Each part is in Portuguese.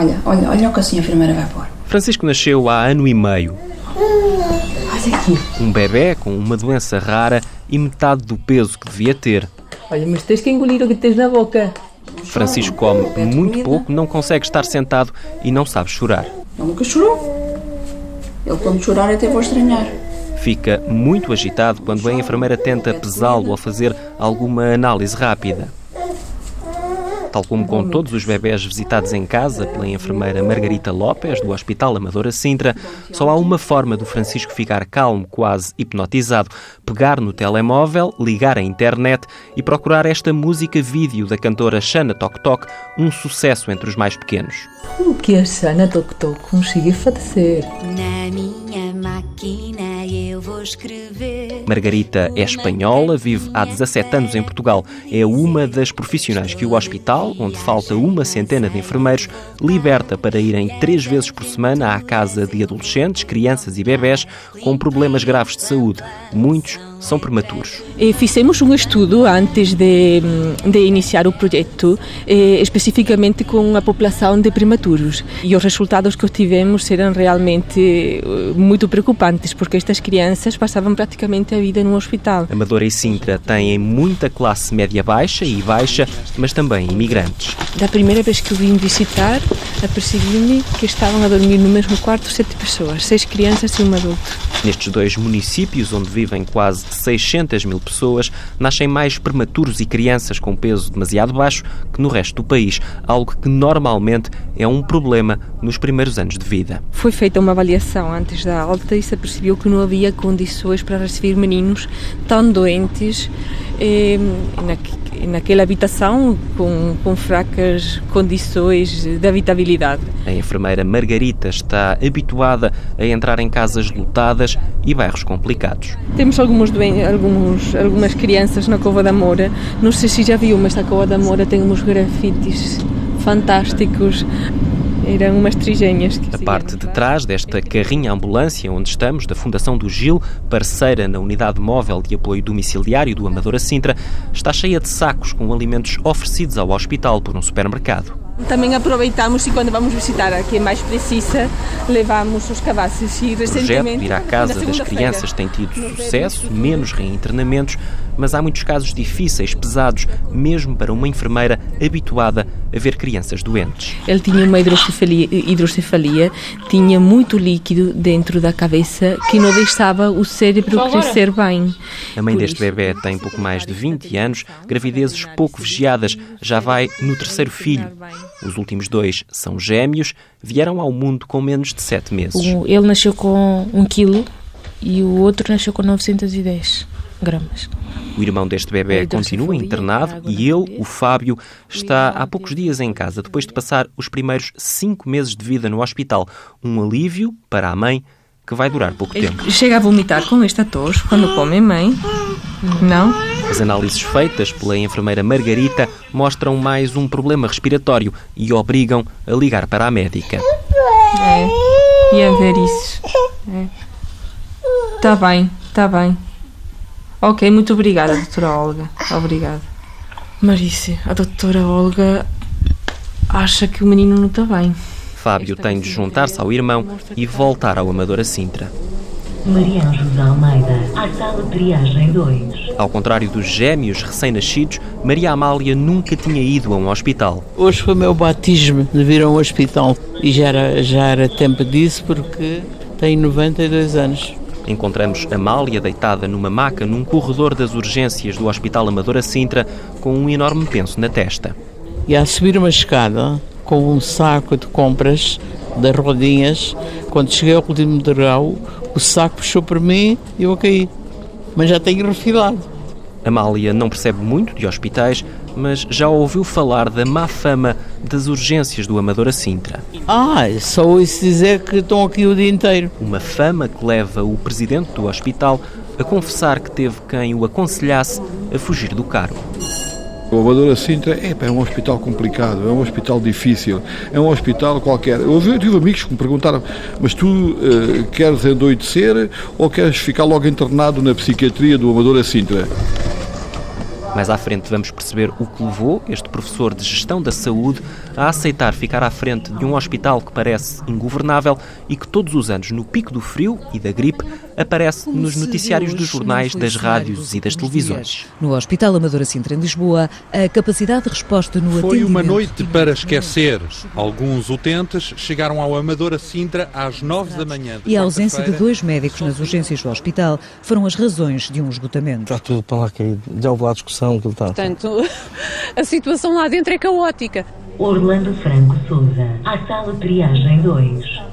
Olha, olha, olha o que a enfermeira vai pôr. Francisco nasceu há ano e meio. Olha aqui. Um bebê com uma doença rara e metade do peso que devia ter. Olha, mas tens que engolir o que tens na boca. Francisco come muito pouco, não consegue estar sentado e não sabe chorar. Ele nunca chorou. Ele quando chorar até vou estranhar. Fica muito agitado quando a enfermeira tenta pesá-lo ou fazer alguma análise rápida. Tal como com todos os bebés visitados em casa pela enfermeira Margarita Lopes, do Hospital Amadora Sintra, só há uma forma do Francisco ficar calmo, quase hipnotizado: pegar no telemóvel, ligar a internet e procurar esta música-vídeo da cantora Xana Tok Tok, um sucesso entre os mais pequenos. O que a Xana Tok Tok conseguiu fazer? Na minha máquina eu vou escrever. Margarita é espanhola, vive há 17 anos em Portugal. É uma das profissionais que o hospital, onde falta uma centena de enfermeiros, liberta para irem três vezes por semana à casa de adolescentes, crianças e bebés com problemas graves de saúde. Muitos são prematuros. E fizemos um estudo antes de, de iniciar o projeto, eh, especificamente com a população de prematuros. E os resultados que obtivemos eram realmente eh, muito preocupantes, porque estas crianças passavam praticamente a vida no hospital. Amadora e Sintra têm muita classe média-baixa e baixa, mas também imigrantes. Da primeira vez que eu vim visitar, apercebi-me que estavam a dormir no mesmo quarto sete pessoas, seis crianças e um adulto. Nestes dois municípios, onde vivem quase 600 mil pessoas, nascem mais prematuros e crianças com peso demasiado baixo que no resto do país, algo que normalmente é um problema nos primeiros anos de vida. Foi feita uma avaliação antes da alta e se percebeu que não havia condições para receber meninos tão doentes eh, na, naquela habitação com, com fracas condições de habitabilidade. A enfermeira Margarita está habituada a entrar em casas lotadas e bairros complicados. Temos alguns, alguns, algumas crianças na Cova da Moura. Não sei se já viu, mas a Cova da Moura tem uns grafites fantásticos eram umas trigêmeas. A parte de trás desta carrinha ambulância onde estamos, da Fundação do Gil, parceira na unidade móvel de apoio domiciliário do Amadora Sintra, está cheia de sacos com alimentos oferecidos ao hospital por um supermercado. Também aproveitamos e quando vamos visitar a quem mais precisa, levamos os cabazes e recentemente... O projeto ir à casa das crianças tem tido sucesso, menos reinternamentos, mas há muitos casos difíceis, pesados, mesmo para uma enfermeira habituada a ver crianças doentes. Ele tinha uma hidrocefalia, hidrocefalia tinha muito líquido dentro da cabeça que não deixava o cérebro crescer bem. A mãe deste bebê tem pouco mais de 20 anos, gravidezes pouco vigiadas, já vai no terceiro filho. Os últimos dois são gêmeos, vieram ao mundo com menos de 7 meses. Ele nasceu com 1 kg e o outro nasceu com 910 gramas. O irmão deste bebê continua internado e ele, o Fábio, está há poucos dias em casa, depois de passar os primeiros cinco meses de vida no hospital. Um alívio para a mãe que vai durar pouco tempo. Chega a vomitar com esta tos quando come mãe? Não? As análises feitas pela enfermeira Margarita mostram mais um problema respiratório e obrigam a ligar para a médica. É, ia ver isso. É. Tá bem, tá bem. Ok, muito obrigada, doutora Olga. Obrigada. Marícia, a doutora Olga acha que o menino não está bem. Fábio tem de juntar-se ao irmão e voltar ao Amadora Sintra. Maria José Almeida, à sala de triagem 2. Ao contrário dos gêmeos recém-nascidos, Maria Amália nunca tinha ido a um hospital. Hoje foi o meu batismo de vir a um hospital e já era, já era tempo disso porque tenho 92 anos. Encontramos Amália deitada numa maca num corredor das urgências do Hospital Amadora Sintra com um enorme penso na testa. E a subir uma escada com um saco de compras das rodinhas, quando cheguei ao último degrau, o saco puxou por mim e eu caí. Mas já tenho refilado. Amália não percebe muito de hospitais, mas já ouviu falar da má fama das urgências do Amadora Sintra. Ah, só ouço dizer que estão aqui o dia inteiro. Uma fama que leva o presidente do hospital a confessar que teve quem o aconselhasse a fugir do cargo. O Amadora Sintra é, é um hospital complicado, é um hospital difícil, é um hospital qualquer. Eu, eu tive amigos que me perguntaram, mas tu uh, queres endoidecer ou queres ficar logo internado na psiquiatria do Amadora Sintra? Mais à frente vamos perceber o que levou este professor de gestão da saúde a aceitar ficar à frente de um hospital que parece ingovernável e que todos os anos, no pico do frio e da gripe, aparece nos noticiários dos jornais, das rádios e das televisões. No Hospital Amadora Sintra, em Lisboa, a capacidade de resposta no Foi uma noite para esquecer. Alguns utentes chegaram ao Amadora Sintra às nove da manhã. E a ausência de dois médicos nas urgências do hospital foram as razões de um esgotamento. Está tudo para lá caído. Já houve lá discussão que ele está. Portanto, a situação lá dentro é caótica. Orlando Franco Souza, à sala triagem 2.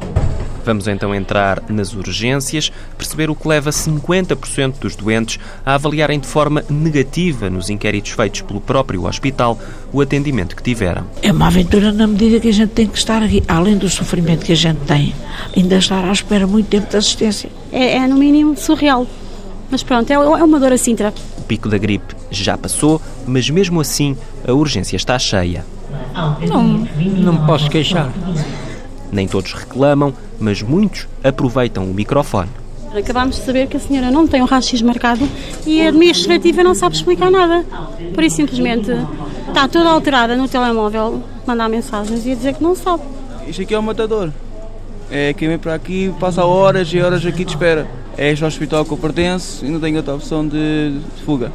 Vamos então entrar nas urgências, perceber o que leva 50% dos doentes a avaliarem de forma negativa nos inquéritos feitos pelo próprio hospital o atendimento que tiveram. É uma aventura na medida que a gente tem que estar aqui, além do sofrimento que a gente tem, ainda estar à espera muito tempo de assistência. É, é no mínimo surreal. Mas pronto, é, é uma dor a Sintra. O pico da gripe já passou, mas mesmo assim a urgência está cheia. Não, não me posso queixar. Nem todos reclamam, mas muitos aproveitam o microfone. Acabámos de saber que a senhora não tem um raio-x marcado e a administrativa não sabe explicar nada. Por isso, simplesmente, está toda alterada no telemóvel, mandar mensagens e a dizer que não sabe. Isto aqui é um matador. É quem vem para aqui, passa horas e horas aqui de espera. É este hospital que eu pertenço e não tenho outra opção de, de fuga.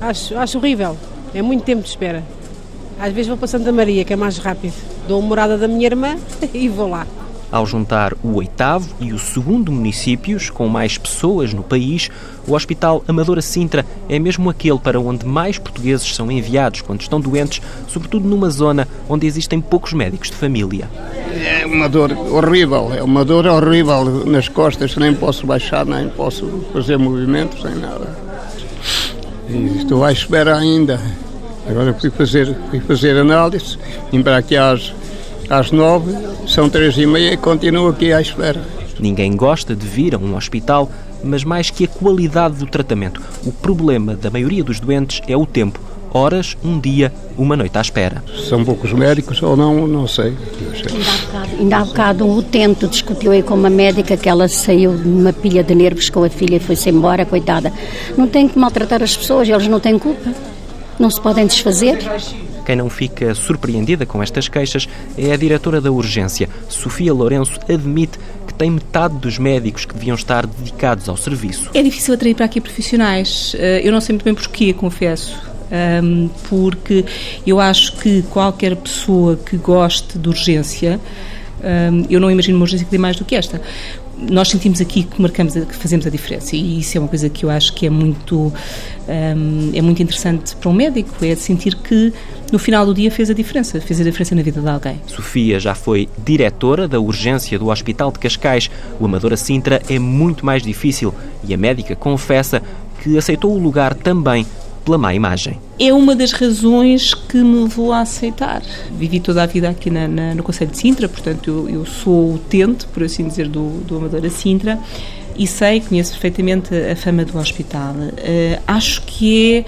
Acho, acho horrível. É muito tempo de espera. Às vezes vou para Santa Maria, que é mais rápido. Dou a morada da minha irmã e vou lá. Ao juntar o oitavo e o segundo municípios com mais pessoas no país, o Hospital Amadora Sintra é mesmo aquele para onde mais portugueses são enviados quando estão doentes, sobretudo numa zona onde existem poucos médicos de família. É uma dor horrível, é uma dor horrível nas costas, nem posso baixar, nem posso fazer movimentos, nem nada. E estou à espera ainda. Agora fui fazer, fui fazer análise, vim para aqui às, às nove, são três e meia e continuo aqui à espera. Ninguém gosta de vir a um hospital, mas mais que a qualidade do tratamento. O problema da maioria dos doentes é o tempo. Horas, um dia, uma noite à espera. São poucos médicos ou não, não sei. Ainda há bocado um utente discutiu aí com uma médica que ela saiu de uma pilha de nervos com a filha e foi-se embora, coitada. Não tem que maltratar as pessoas, eles não têm culpa não se podem desfazer. Quem não fica surpreendida com estas queixas é a diretora da urgência. Sofia Lourenço admite que tem metade dos médicos que deviam estar dedicados ao serviço. É difícil atrair para aqui profissionais. Eu não sei muito bem porquê, confesso. Porque eu acho que qualquer pessoa que goste de urgência, eu não imagino uma urgência que dê mais do que esta nós sentimos aqui que marcamos, que fazemos a diferença e isso é uma coisa que eu acho que é muito um, é muito interessante para um médico, é sentir que no final do dia fez a diferença, fez a diferença na vida de alguém. Sofia já foi diretora da urgência do Hospital de Cascais. O Amadora Sintra é muito mais difícil e a médica confessa que aceitou o lugar também pela má imagem. É uma das razões que me levou a aceitar. Vivi toda a vida aqui na, na, no Conselho de Sintra, portanto eu, eu sou utente, por assim dizer, do, do Amadora Sintra e sei, conheço perfeitamente a fama do hospital. Uh, acho que é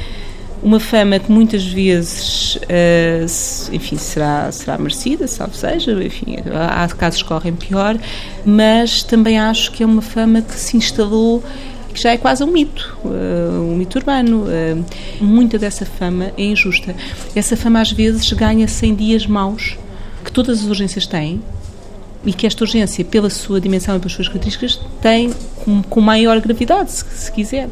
uma fama que muitas vezes, uh, enfim, será, será merecida, salvo seja, enfim, há casos que correm pior, mas também acho que é uma fama que se instalou que já é quase um mito, uh, um mito urbano. Uh, muita dessa fama é injusta. Essa fama às vezes ganha 100 dias maus que todas as urgências têm e que esta urgência, pela sua dimensão e pelas suas características, tem com, com maior gravidade, se, se quiser.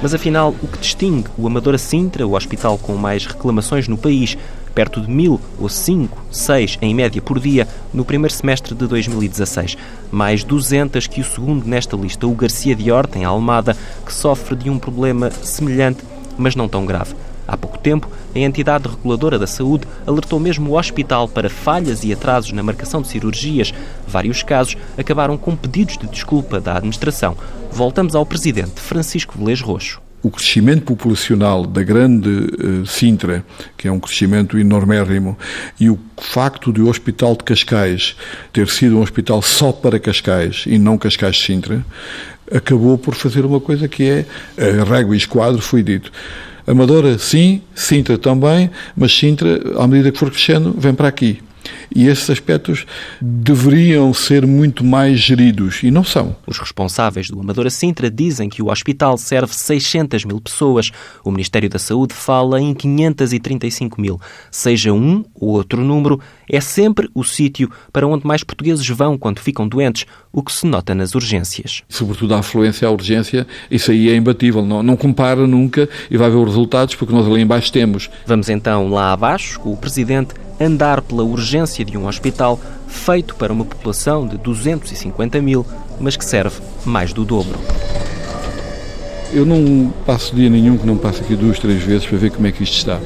Mas afinal, o que distingue o Amadora Sintra, o hospital com mais reclamações no país, perto de mil ou cinco, seis em média por dia, no primeiro semestre de 2016. Mais 200 que o segundo nesta lista, o Garcia de Horta, em Almada, que sofre de um problema semelhante, mas não tão grave. Há pouco tempo, a entidade reguladora da saúde alertou mesmo o hospital para falhas e atrasos na marcação de cirurgias. Vários casos acabaram com pedidos de desculpa da administração. Voltamos ao presidente Francisco Velez Roxo o crescimento populacional da grande uh, Sintra, que é um crescimento enormérrimo, e o facto de o Hospital de Cascais ter sido um hospital só para Cascais e não Cascais Sintra, acabou por fazer uma coisa que é, a régua e esquadro foi dito, Amadora sim, Sintra também, mas Sintra, à medida que for crescendo, vem para aqui. E esses aspectos deveriam ser muito mais geridos e não são. Os responsáveis do Amadora Sintra dizem que o hospital serve 600 mil pessoas. O Ministério da Saúde fala em 535 mil. Seja um ou outro número, é sempre o sítio para onde mais portugueses vão quando ficam doentes, o que se nota nas urgências. Sobretudo a afluência à urgência, isso aí é imbatível. Não, não compara nunca e vai ver os resultados porque nós ali embaixo temos. Vamos então lá abaixo, com o Presidente, andar pela urgência de um hospital feito para uma população de 250 mil, mas que serve mais do dobro. Eu não passo dia nenhum que não passe aqui duas, três vezes para ver como é que isto está.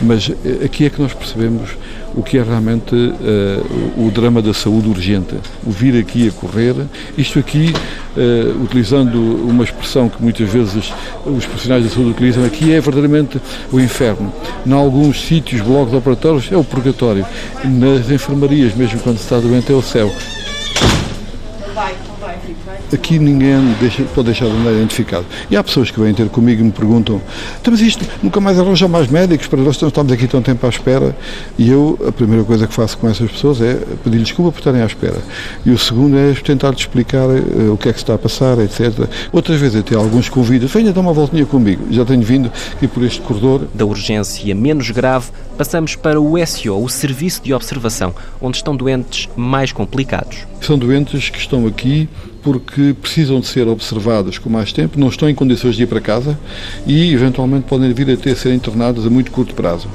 Mas eh, aqui é que nós percebemos o que é realmente uh, o drama da saúde urgente. O vir aqui a correr, isto aqui, uh, utilizando uma expressão que muitas vezes os profissionais da saúde utilizam, aqui é verdadeiramente o inferno. Em alguns sítios, blocos operatórios, é o purgatório. Nas enfermarias, mesmo quando se está doente, é o céu. Aqui ninguém deixa, pode deixar de andar identificado. E há pessoas que vêm ter comigo e me perguntam: então, mas isto nunca mais arranja mais médicos para nós estamos aqui tão tempo à espera. E eu, a primeira coisa que faço com essas pessoas é pedir-lhes desculpa por estarem à espera. E o segundo é tentar-lhes explicar uh, o que é que se está a passar, etc. Outras vezes até alguns convidos: venha dar uma voltinha comigo. Já tenho vindo aqui por este corredor. Da urgência menos grave, passamos para o SO, o Serviço de Observação, onde estão doentes mais complicados. São doentes que estão aqui porque precisam de ser observados com mais tempo, não estão em condições de ir para casa e, eventualmente, podem vir a ter ser internados a muito curto prazo.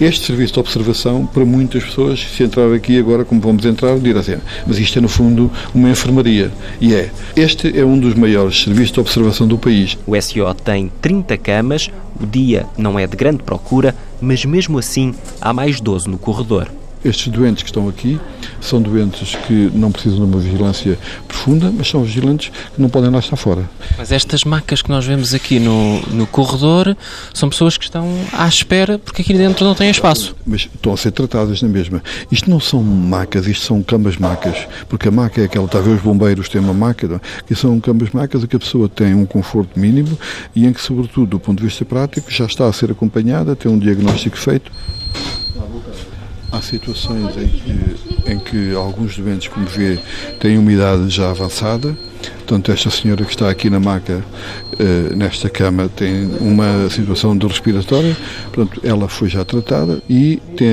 Este serviço de observação, para muitas pessoas, se entrar aqui agora, como vamos entrar, dirá assim, mas isto é, no fundo, uma enfermaria. E é. Este é um dos maiores serviços de observação do país. O SO tem 30 camas, o dia não é de grande procura, mas mesmo assim há mais 12 no corredor. Estes doentes que estão aqui são doentes que não precisam de uma vigilância profunda, mas são vigilantes que não podem lá estar fora. Mas estas macas que nós vemos aqui no, no corredor são pessoas que estão à espera porque aqui dentro não tem espaço. Mas estão a ser tratadas na mesma. Isto não são macas, isto são camas-macas, porque a maca é aquela, ver os bombeiros têm uma maca, não? É? que são camas-macas em que a pessoa tem um conforto mínimo e em que, sobretudo, do ponto de vista prático, já está a ser acompanhada, tem um diagnóstico feito Há situações em que, em que alguns doentes, como vê, têm uma idade já avançada. Portanto, esta senhora que está aqui na maca, eh, nesta cama, tem uma situação de respiratória. Portanto, ela foi já tratada e tem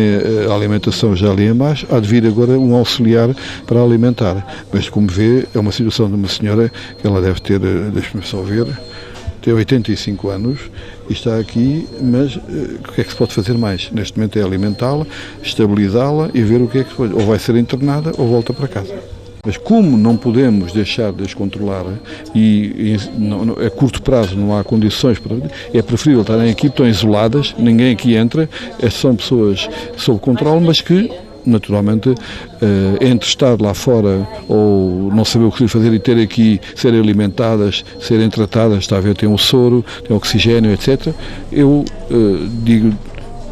a alimentação já ali embaixo. Há de vir agora um auxiliar para alimentar. Mas, como vê, é uma situação de uma senhora que ela deve ter, eh, deixe-me só ver, tem 85 anos e está aqui, mas uh, o que é que se pode fazer mais? Neste momento é alimentá-la, estabilizá-la e ver o que é que se pode. Ou vai ser internada ou volta para casa. Mas como não podemos deixar de descontrolar e, e não, a curto prazo não há condições para. É preferível estarem aqui, estão isoladas, ninguém aqui entra, são pessoas sob controle, mas que naturalmente, eh, entre estar lá fora ou não saber o que fazer e ter aqui, serem alimentadas, serem tratadas, está a ver, tem um soro, tem oxigênio, etc., eu eh, digo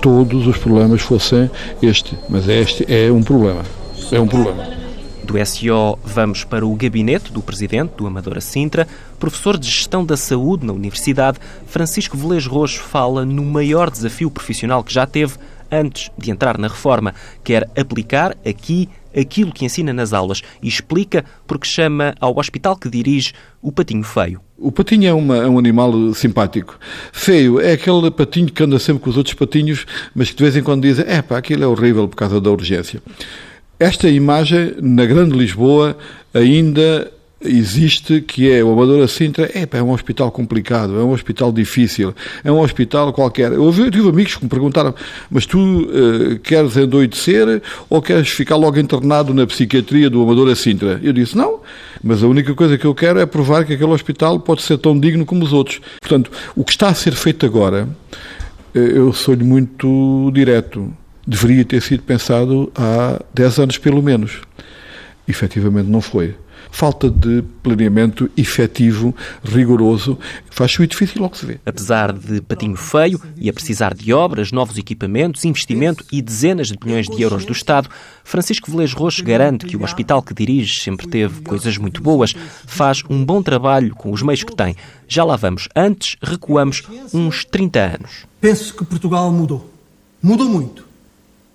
todos os problemas fossem este, mas este é um problema. É um problema. Do SO vamos para o gabinete do presidente do Amadora Sintra. Professor de Gestão da Saúde na Universidade, Francisco Velez Roxo fala no maior desafio profissional que já teve antes de entrar na reforma. Quer aplicar aqui aquilo que ensina nas aulas e explica porque chama ao hospital que dirige o patinho feio. O patinho é, uma, é, um animal simpático. Feio é aquele patinho que anda sempre com os outros patinhos, mas que de vez em quando dizem: é pá, aquilo é horrível por causa da urgência. Esta imagem, na Grande Lisboa, ainda existe, que é o Amadora Sintra, é, é um hospital complicado, é um hospital difícil, é um hospital qualquer. Eu, eu tive amigos que me perguntaram, mas tu uh, queres endoidecer ou queres ficar logo internado na psiquiatria do Amadora Sintra? Eu disse, não, mas a única coisa que eu quero é provar que aquele hospital pode ser tão digno como os outros. Portanto, o que está a ser feito agora, uh, eu sou-lhe muito direto, deveria ter sido pensado há 10 anos pelo menos. Efetivamente não foi falta de planeamento efetivo, rigoroso, faz muito difícil logo se vê. Apesar de patinho feio e a precisar de obras, novos equipamentos, investimento e dezenas de milhões de euros do Estado, Francisco Velez Roxo garante que o hospital que dirige sempre teve coisas muito boas, faz um bom trabalho com os meios que tem. Já lá vamos. Antes, recuamos uns 30 anos. Penso que Portugal mudou. Mudou muito.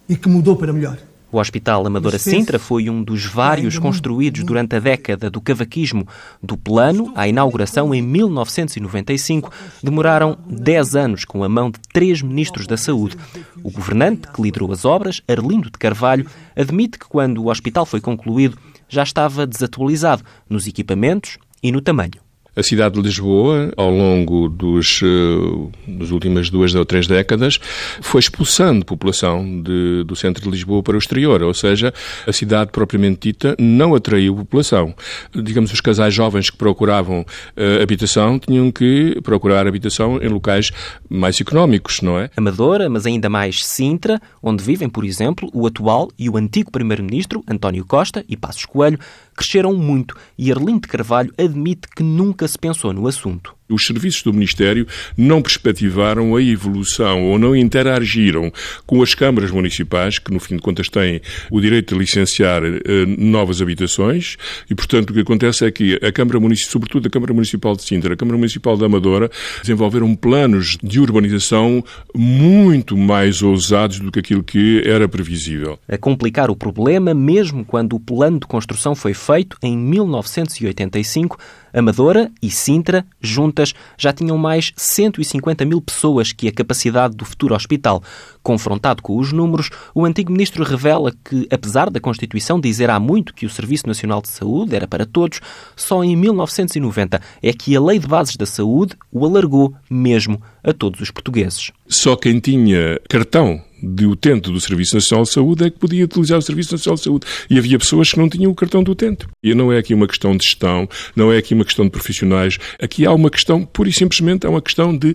E que mudou para melhor. O Hospital Amadora Sintra foi um dos vários construídos durante a década do cavaquismo. Do plano à inauguração em 1995, demoraram 10 anos com a mão de três ministros da Saúde. O governante que liderou as obras, Arlindo de Carvalho, admite que quando o hospital foi concluído já estava desatualizado nos equipamentos e no tamanho. A cidade de Lisboa, ao longo dos, uh, das últimas duas ou três décadas, foi expulsando população de, do centro de Lisboa para o exterior, ou seja, a cidade propriamente dita não atraiu população. Digamos, os casais jovens que procuravam uh, habitação tinham que procurar habitação em locais mais económicos, não é? Amadora, mas ainda mais Sintra, onde vivem, por exemplo, o atual e o antigo primeiro-ministro, António Costa e Passos Coelho, cresceram muito e Arlindo Carvalho admite que nunca se pensou no assunto. Os serviços do Ministério não perspectivaram a evolução ou não interagiram com as câmaras municipais, que no fim de contas têm o direito de licenciar eh, novas habitações, e portanto o que acontece é que a Câmara Municipal, sobretudo a Câmara Municipal de Sintra, a Câmara Municipal da Amadora, desenvolveram planos de urbanização muito mais ousados do que aquilo que era previsível. A complicar o problema, mesmo quando o plano de construção foi feito em 1985, Amadora e Sintra, juntas, já tinham mais 150 mil pessoas que a capacidade do futuro hospital. Confrontado com os números, o antigo ministro revela que, apesar da Constituição dizer há muito que o Serviço Nacional de Saúde era para todos, só em 1990 é que a Lei de Bases da Saúde o alargou mesmo a todos os portugueses. Só quem tinha cartão de utente do Serviço Nacional de Saúde é que podia utilizar o Serviço Nacional de Saúde. E havia pessoas que não tinham o cartão de utente. E não é aqui uma questão de gestão, não é aqui uma questão de profissionais. Aqui há uma questão, pura e simplesmente, é uma questão de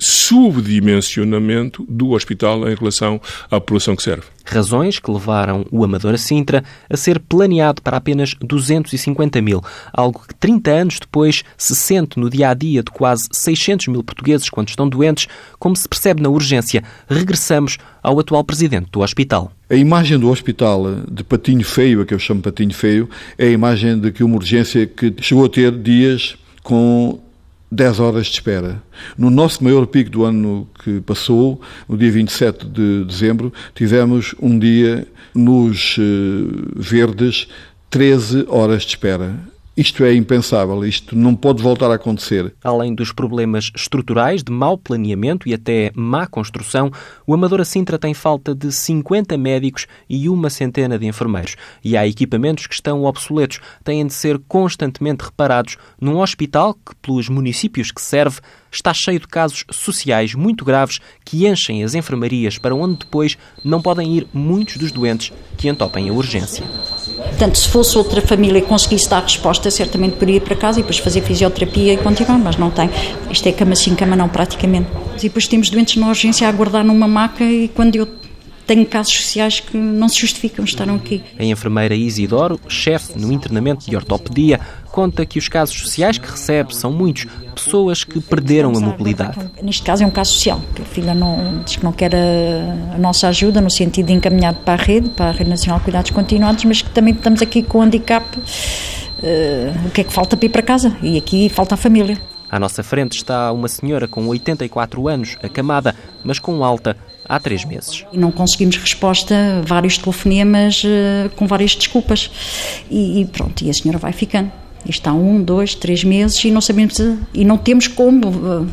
subdimensionamento do hospital em relação à população que serve. Razões que levaram o Amador a Sintra a ser planeado para apenas 250 mil, algo que 30 anos depois se sente no dia a dia de quase 600 mil portugueses quando estão doentes, como se percebe na urgência. Regressamos ao atual presidente do hospital. A imagem do hospital de patinho feio, a que eu chamo patinho feio, é a imagem de que uma urgência que chegou a ter dias com 10 horas de espera. No nosso maior pico do ano que passou, no dia 27 de dezembro, tivemos um dia nos eh, verdes 13 horas de espera. Isto é impensável, isto não pode voltar a acontecer. Além dos problemas estruturais de mau planeamento e até má construção, o Amadora Sintra tem falta de 50 médicos e uma centena de enfermeiros. E há equipamentos que estão obsoletos, têm de ser constantemente reparados num hospital que, pelos municípios que serve, está cheio de casos sociais muito graves que enchem as enfermarias para onde depois não podem ir muitos dos doentes que entopem a urgência. Portanto, se fosse outra família que conseguisse dar resposta, certamente poderia ir para casa e depois fazer fisioterapia e continuar, mas não tem. Isto é cama sim, cama não, praticamente. E depois temos doentes na urgência a aguardar numa maca e quando eu tenho casos sociais que não se justificam estarem aqui. A enfermeira Isidoro, chefe no internamento de ortopedia, conta que os casos sociais que recebe são muitos, pessoas que perderam a mobilidade. Neste caso é um caso social, que a filha não, diz que não quer a, a, nossa ajuda no sentido de encaminhar para a rede, para a Rede Nacional de Cuidados Continuados, mas que também estamos aqui com o handicap, uh, o que é que falta para ir para casa? E aqui falta a família. À nossa frente está uma senhora com 84 anos, acamada, mas com alta, há três meses. E não conseguimos resposta, vários telefonemas uh, com várias desculpas. E, e, pronto, e a senhora vai ficando. Está um, dois, três meses e não sabemos e não temos como. Uh,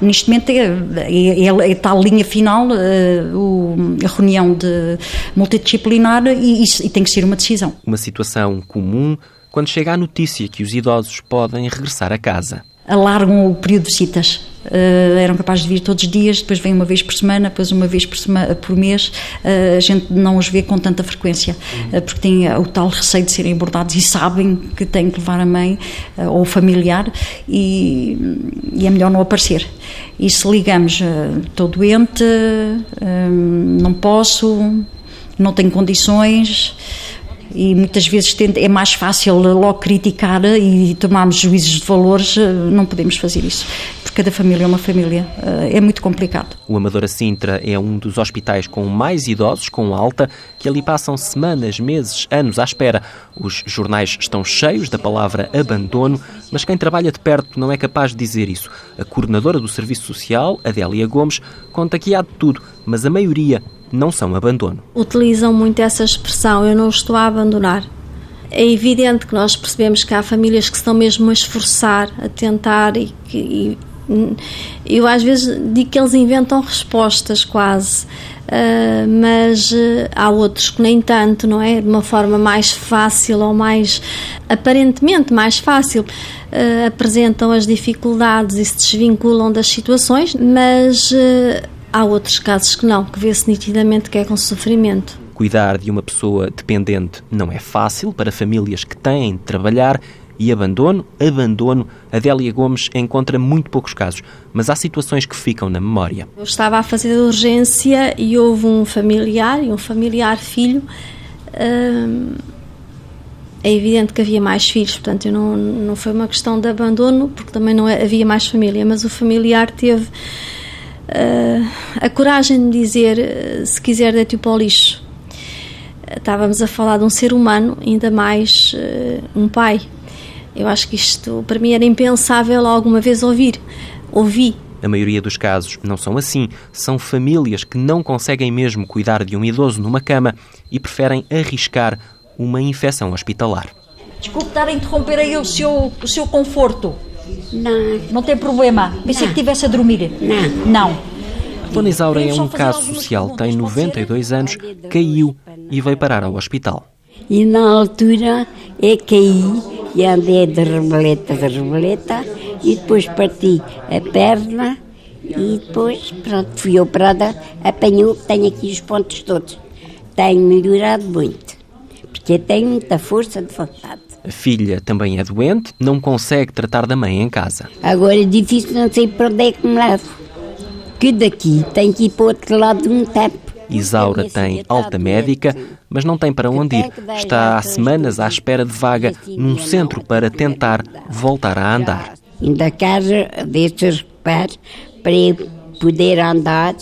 neste momento é, é, é, está a linha final, uh, o, a reunião de multidisciplinar e, e, e tem que ser uma decisão. Uma situação comum quando chega a notícia que os idosos podem regressar a casa alargam o período de visitas. Uh, eram capazes de vir todos os dias, depois vêm uma vez por semana, depois uma vez por, semana, por mês. Uh, a gente não os vê com tanta frequência, uh, porque tem o tal receio de serem abordados e sabem que têm que levar a mãe ou o familiar e, e, é melhor não aparecer. E se ligamos, estou doente, não posso, não tenho condições e muitas vezes é mais fácil logo criticar e tomarmos juízos de valores, eh, não podemos fazer isso. Porque cada família é uma família, eh, é muito complicado. O Amadora Sintra é um dos hospitais com mais idosos, com alta, que ali passam semanas, meses, anos à espera. Os jornais estão cheios da palavra abandono, mas quem trabalha de perto não é capaz de dizer isso. A coordenadora do Serviço Social, Adélia Gomes, conta que há de tudo, mas a maioria não são abandono. Utilizam muito essa expressão, eu não estou a abandonar. É evidente que nós percebemos que há famílias que estão mesmo a esforçar, a tentar e que. Eu às vezes digo que eles inventam respostas quase, uh, mas uh, há outros que nem tanto, não é? De uma forma mais fácil ou mais aparentemente mais fácil uh, apresentam as dificuldades e se desvinculam das situações, mas há outros casos que não, que vê-se nitidamente que é com sofrimento. Cuidar de uma pessoa dependente não é fácil para famílias que têm de trabalhar e abandono, abandono, Adélia Gomes encontra muito poucos casos, mas há situações que ficam na memória. Eu estava a fazer urgência e houve um familiar, e um familiar filho. Hum, é evidente que havia mais filhos, portanto, não, não foi uma questão de abandono, porque também não havia mais família, mas o familiar teve uh, a coragem de dizer: uh, se quiser, deite-o para o lixo. Estávamos a falar de um ser humano, ainda mais uh, um pai, eu acho que isto, para mim, era impensável alguma vez ouvir. Ouvi. A maioria dos casos não são assim. São famílias que não conseguem mesmo cuidar de um idoso numa cama e preferem arriscar uma infecção hospitalar. Desculpe estar a interromper aí o seu, o seu conforto. Não. Não tem problema. Pensei que estivesse a dormir. Não. Não. Dona Isaura é um caso social, tem 92 anos, caiu e veio parar ao hospital. E na altura é caí e andei de reboleta de reboleta e depois parti a perna e depois, pronto, fui operada, apanhou, tenho aqui os pontos todos. Tenho melhorado muito, porque tenho muita força de vontade. A filha também é doente, não consegue tratar da mãe em casa. Agora é difícil, não sei para onde é que me levo. Que daqui tem que ir para o outro lado de um tempo. Isaura tem alta médica, mas não tem para onde ir. Está há semanas à espera de vaga num centro para tentar voltar a andar. Ainda quero destes recuperar para eu poder andar,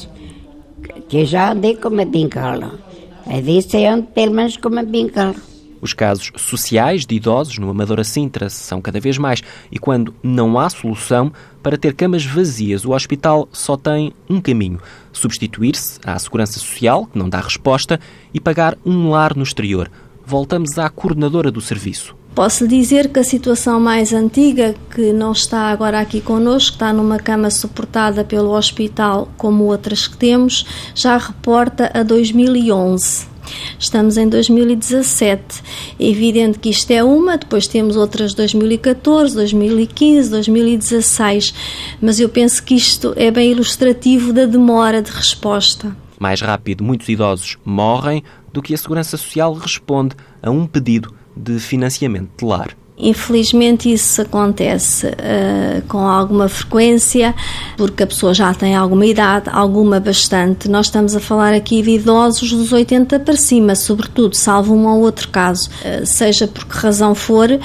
que eu já andei com uma bengala. A ver se ando pelo menos com uma bengala. Os casos sociais de idosos no Amadora Sintra são cada vez mais e quando não há solução, para ter camas vazias, o hospital só tem um caminho: substituir-se à Segurança Social, que não dá resposta, e pagar um lar no exterior. Voltamos à coordenadora do serviço. Posso dizer que a situação mais antiga, que não está agora aqui connosco, está numa cama suportada pelo hospital, como outras que temos, já reporta a 2011. Estamos em 2017. É evidente que isto é uma, depois temos outras 2014, 2015, 2016, mas eu penso que isto é bem ilustrativo da demora de resposta. Mais rápido, muitos idosos morrem do que a Segurança Social responde a um pedido de financiamento de lar. Infelizmente isso acontece uh, com alguma frequência, porque a pessoa já tem alguma idade, alguma bastante. Nós estamos a falar aqui de idosos dos 80 para cima, sobretudo, salvo um ou outro caso. Uh, seja por que razão for, uh,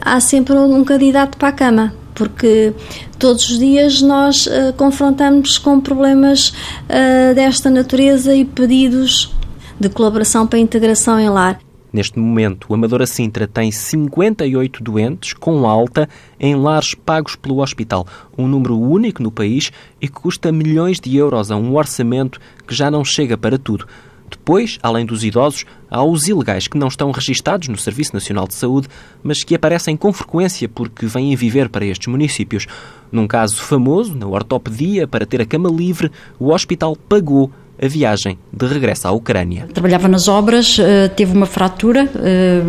há sempre um candidato para a cama porque todos os dias nós uh, confrontamos com problemas uh, desta natureza e pedidos de colaboração para a integração em lar. Neste momento, o Amadora Sintra tem 58 doentes com alta em lares pagos pelo hospital, um número único no país e que custa milhões de euros a um orçamento que já não chega para tudo. Depois, além dos idosos, há os ilegais que não estão registados no Serviço Nacional de Saúde, mas que aparecem com frequência porque vêm viver para estes municípios. Num caso famoso, na ortopedia, para ter a cama livre, o hospital pagou a viagem de regresso à Ucrânia. Trabalhava nas obras, eh, teve uma fratura eh,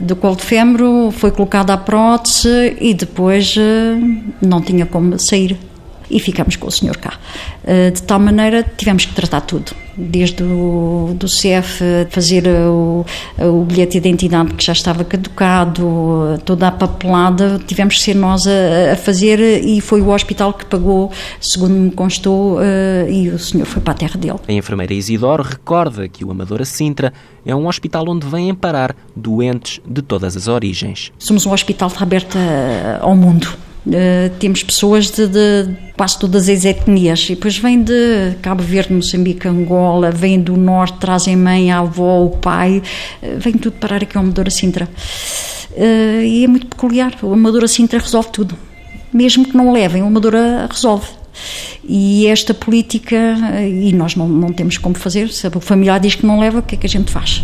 do colo de fêmur, foi colocada a prótese e depois eh, não tinha como sair e ficamos com o senhor cá. De tal maneira tivemos que tratar tudo, desde o do CEF fazer o, o bilhete de identidade que já estava caducado, toda a papelada, tivemos que ser nós a, a fazer e foi o hospital que pagou, segundo me constou, e o senhor foi para a terra dele. A enfermeira Isidoro recorda que o Amadora Sintra é um hospital onde vêm parar doentes de todas as origens. Somos um hospital aberto ao mundo Uh, temos pessoas de, de, quase todas as etnias e depois vêm de Cabo Verde, Moçambique, Angola, vêm do norte, trazem mãe, a avó, o pai, uh, vem tudo parar aqui ao Amadora Sintra. Uh, e é muito peculiar, o Amadora Sintra resolve tudo. Mesmo que não levem, o Amadora resolve. E esta política, e nós não, não temos como fazer, se o familiar diz que não leva, o que é que a gente faz?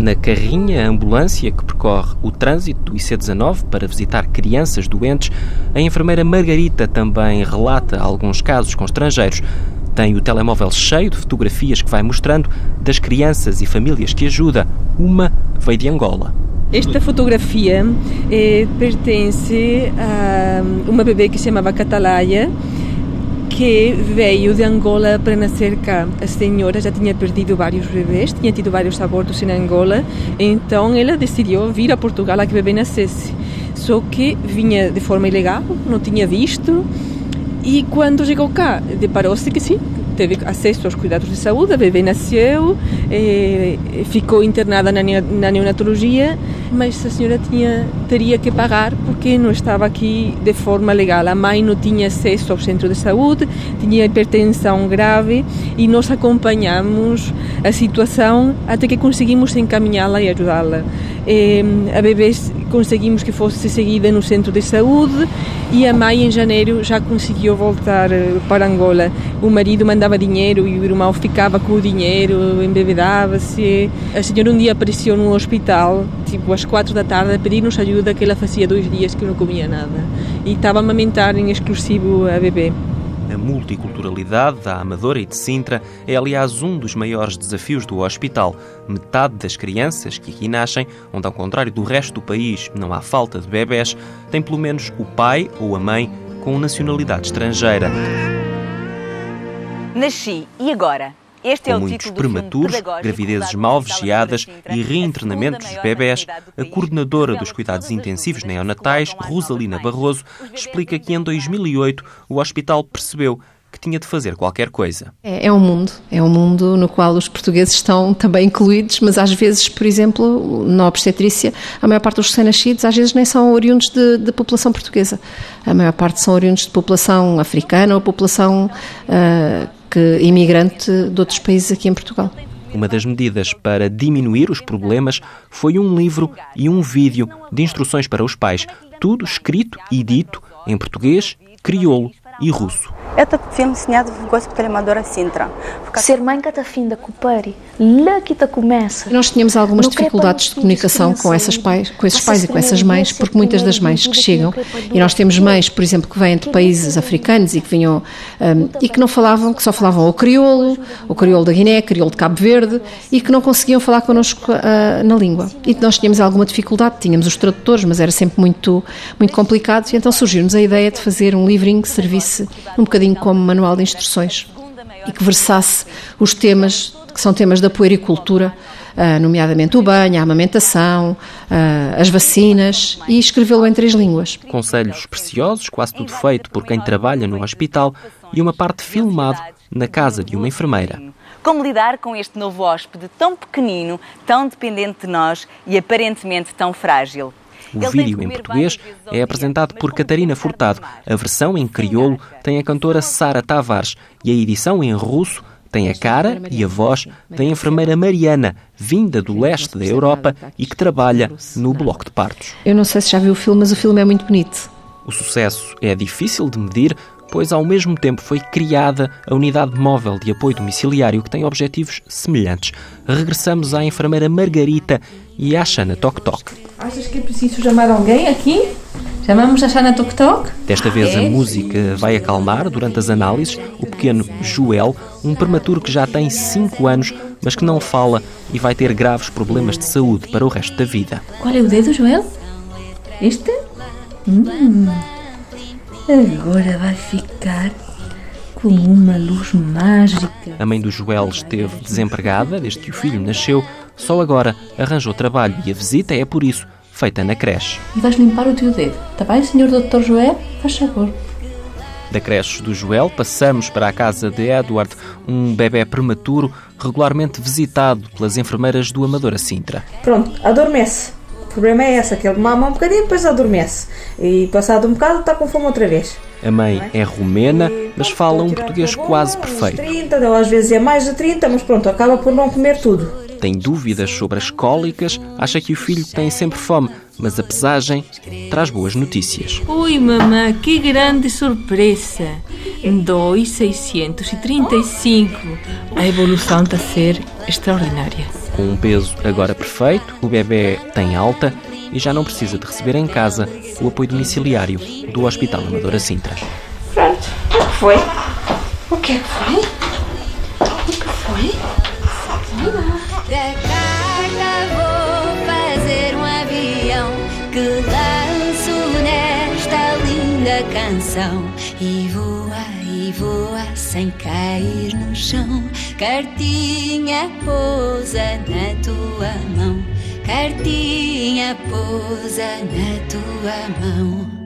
Na carrinha ambulância que percorre o trânsito do IC19 para visitar crianças doentes, a enfermeira Margarita também relata alguns casos com estrangeiros. Tem o telemóvel cheio de fotografias que vai mostrando das crianças e famílias que ajuda. Uma veio de Angola. Esta fotografia eh, pertence a uma bebê que se chamava Catalaia que veio de Angola para nascer cá. A senhora já tinha perdido vários bebês, tinha tido vários abortos em Angola, então ela decidiu vir a Portugal a que o bebê nascesse. Só que vinha de forma ilegal, não tinha visto, e quando chegou cá, deparou-se que sim, teve acesso aos cuidados de saúde, a bebê nasceu, eh, ficou internada na, na neonatologia, mas a senhora tinha, teria que pagar porque não estava aqui de forma legal. A mãe não tinha acesso ao centro de saúde, tinha hipertensão grave e nós acompanhamos a situação até que conseguimos encaminhá-la e ajudá-la. A bebê conseguimos que fosse seguida no centro de saúde e a mãe em janeiro já conseguiu voltar eh, para Angola. O marido mandava dinheiro e o irmão ficava com o dinheiro, embebedava-se. A senhora um dia apareceu no hospital, tipo às quatro da tarde, a pedir-nos ajuda que ela fazia dois dias que não comia nada e estava a amamentar em exclusivo a bebê. A multiculturalidade da Amadora e de Sintra é, aliás, um dos maiores desafios do hospital. Metade das crianças que aqui nascem, onde, ao contrário do resto do país, não há falta de bebés, tem pelo menos o pai ou a mãe com nacionalidade estrangeira. Nasci e agora? Este com é o muitos prematuros, gravidezes mal vigiadas e a dos bebés, a coordenadora dos cuidados intensivos neonatais, Rosalina Barroso, explica que em 2008 o hospital percebeu que tinha de fazer qualquer coisa. É, é um mundo, é um mundo no qual os portugueses estão também incluídos, mas às vezes, por exemplo, na obstetrícia, a maior parte dos recém-nascidos às vezes nem são oriundos de, de, população portuguesa. A maior parte são oriundos de população africana ou população uh, que, imigrante de outros países aqui em Portugal. Uma das medidas para diminuir os problemas foi um livro e um vídeo de instruções para os pais, tudo escrito e dito em português, crioulo e russo. Ser mãe catafinda cupari, lá que começa. Nós tínhamos algumas dificuldades de comunicação com, essas pais, com esses pais e com essas mães, porque muitas das mães que chegam, e nós temos mães, por exemplo, que vêm de países africanos e que vinham um, e que não falavam, que só falavam o crioulo, o crioulo da Guiné, o crioulo de Cabo Verde, e que não conseguiam falar connosco uh, na língua. E nós tínhamos alguma dificuldade, tínhamos os tradutores, mas era sempre muito, muito complicado, e então surgiu-nos a ideia de fazer um livrinho que servisse um bocadinho como manual de instruções e que versasse os temas que são temas da puericultura, uh, nomeadamente o banho, a amamentação, uh, as vacinas, e escrevê-lo em três línguas. Conselhos preciosos, quase tudo feito por quem trabalha no hospital, e uma parte filmado na casa de uma enfermeira. Como lidar com este novo hóspede tão pequenino, tão dependente de nós e aparentemente tão frágil? O vídeo em português é apresentado por Catarina Furtado. A versão em crioulo tem a cantora Sara Tavares e a edição em russo tem a cara e a voz da enfermeira Mariana, vinda do leste da Europa e que trabalha no bloco de partos. Eu não sei se já viu o filme, mas o filme é muito bonito. O sucesso é difícil de medir, pois ao mesmo tempo foi criada a unidade móvel de apoio domiciliário que tem objetivos semelhantes. Regressamos à enfermeira Margarita e à Xana Tok Tok. Achas que é preciso chamar alguém aqui? Chamamos a Xana Tok Tok? Desta vez a música vai acalmar durante as análises o pequeno Joel, um prematuro que já tem 5 anos, mas que não fala e vai ter graves problemas de saúde para o resto da vida. Qual é o dedo, Joel? Este? Hum. Agora vai ficar com uma luz mágica. A mãe do Joel esteve desempregada desde que o filho nasceu, só agora arranjou trabalho e a visita é, por isso, feita na creche. E vais limpar o teu dedo, está bem, senhor doutor Joel? Faz favor. Da creche do Joel passamos para a casa de Edward, um bebê prematuro regularmente visitado pelas enfermeiras do Amadora Sintra. Pronto, adormece. O problema é esse, que ele mama um bocadinho e depois adormece. E passado um bocado está com fome outra vez. A mãe é romena, mas fala um português quase perfeito. 30, ou às vezes é mais de 30, mas pronto, acaba por não comer tudo. Tem dúvidas sobre as cólicas, acha que o filho tem sempre fome, mas a pesagem traz boas notícias. Ui, mamã, que grande surpresa! 2,635. A evolução está a ser extraordinária. Com um peso agora perfeito, o bebê tem alta e já não precisa de receber em casa o apoio domiciliário do Hospital Amadora Sintra. Pronto, o que foi? O que é que foi? O que foi? Da carta vou fazer um avião que lanço nesta linda canção e voa e voa sem cair no chão. Cartinha pousa na tua mão, cartinha pousa na tua mão.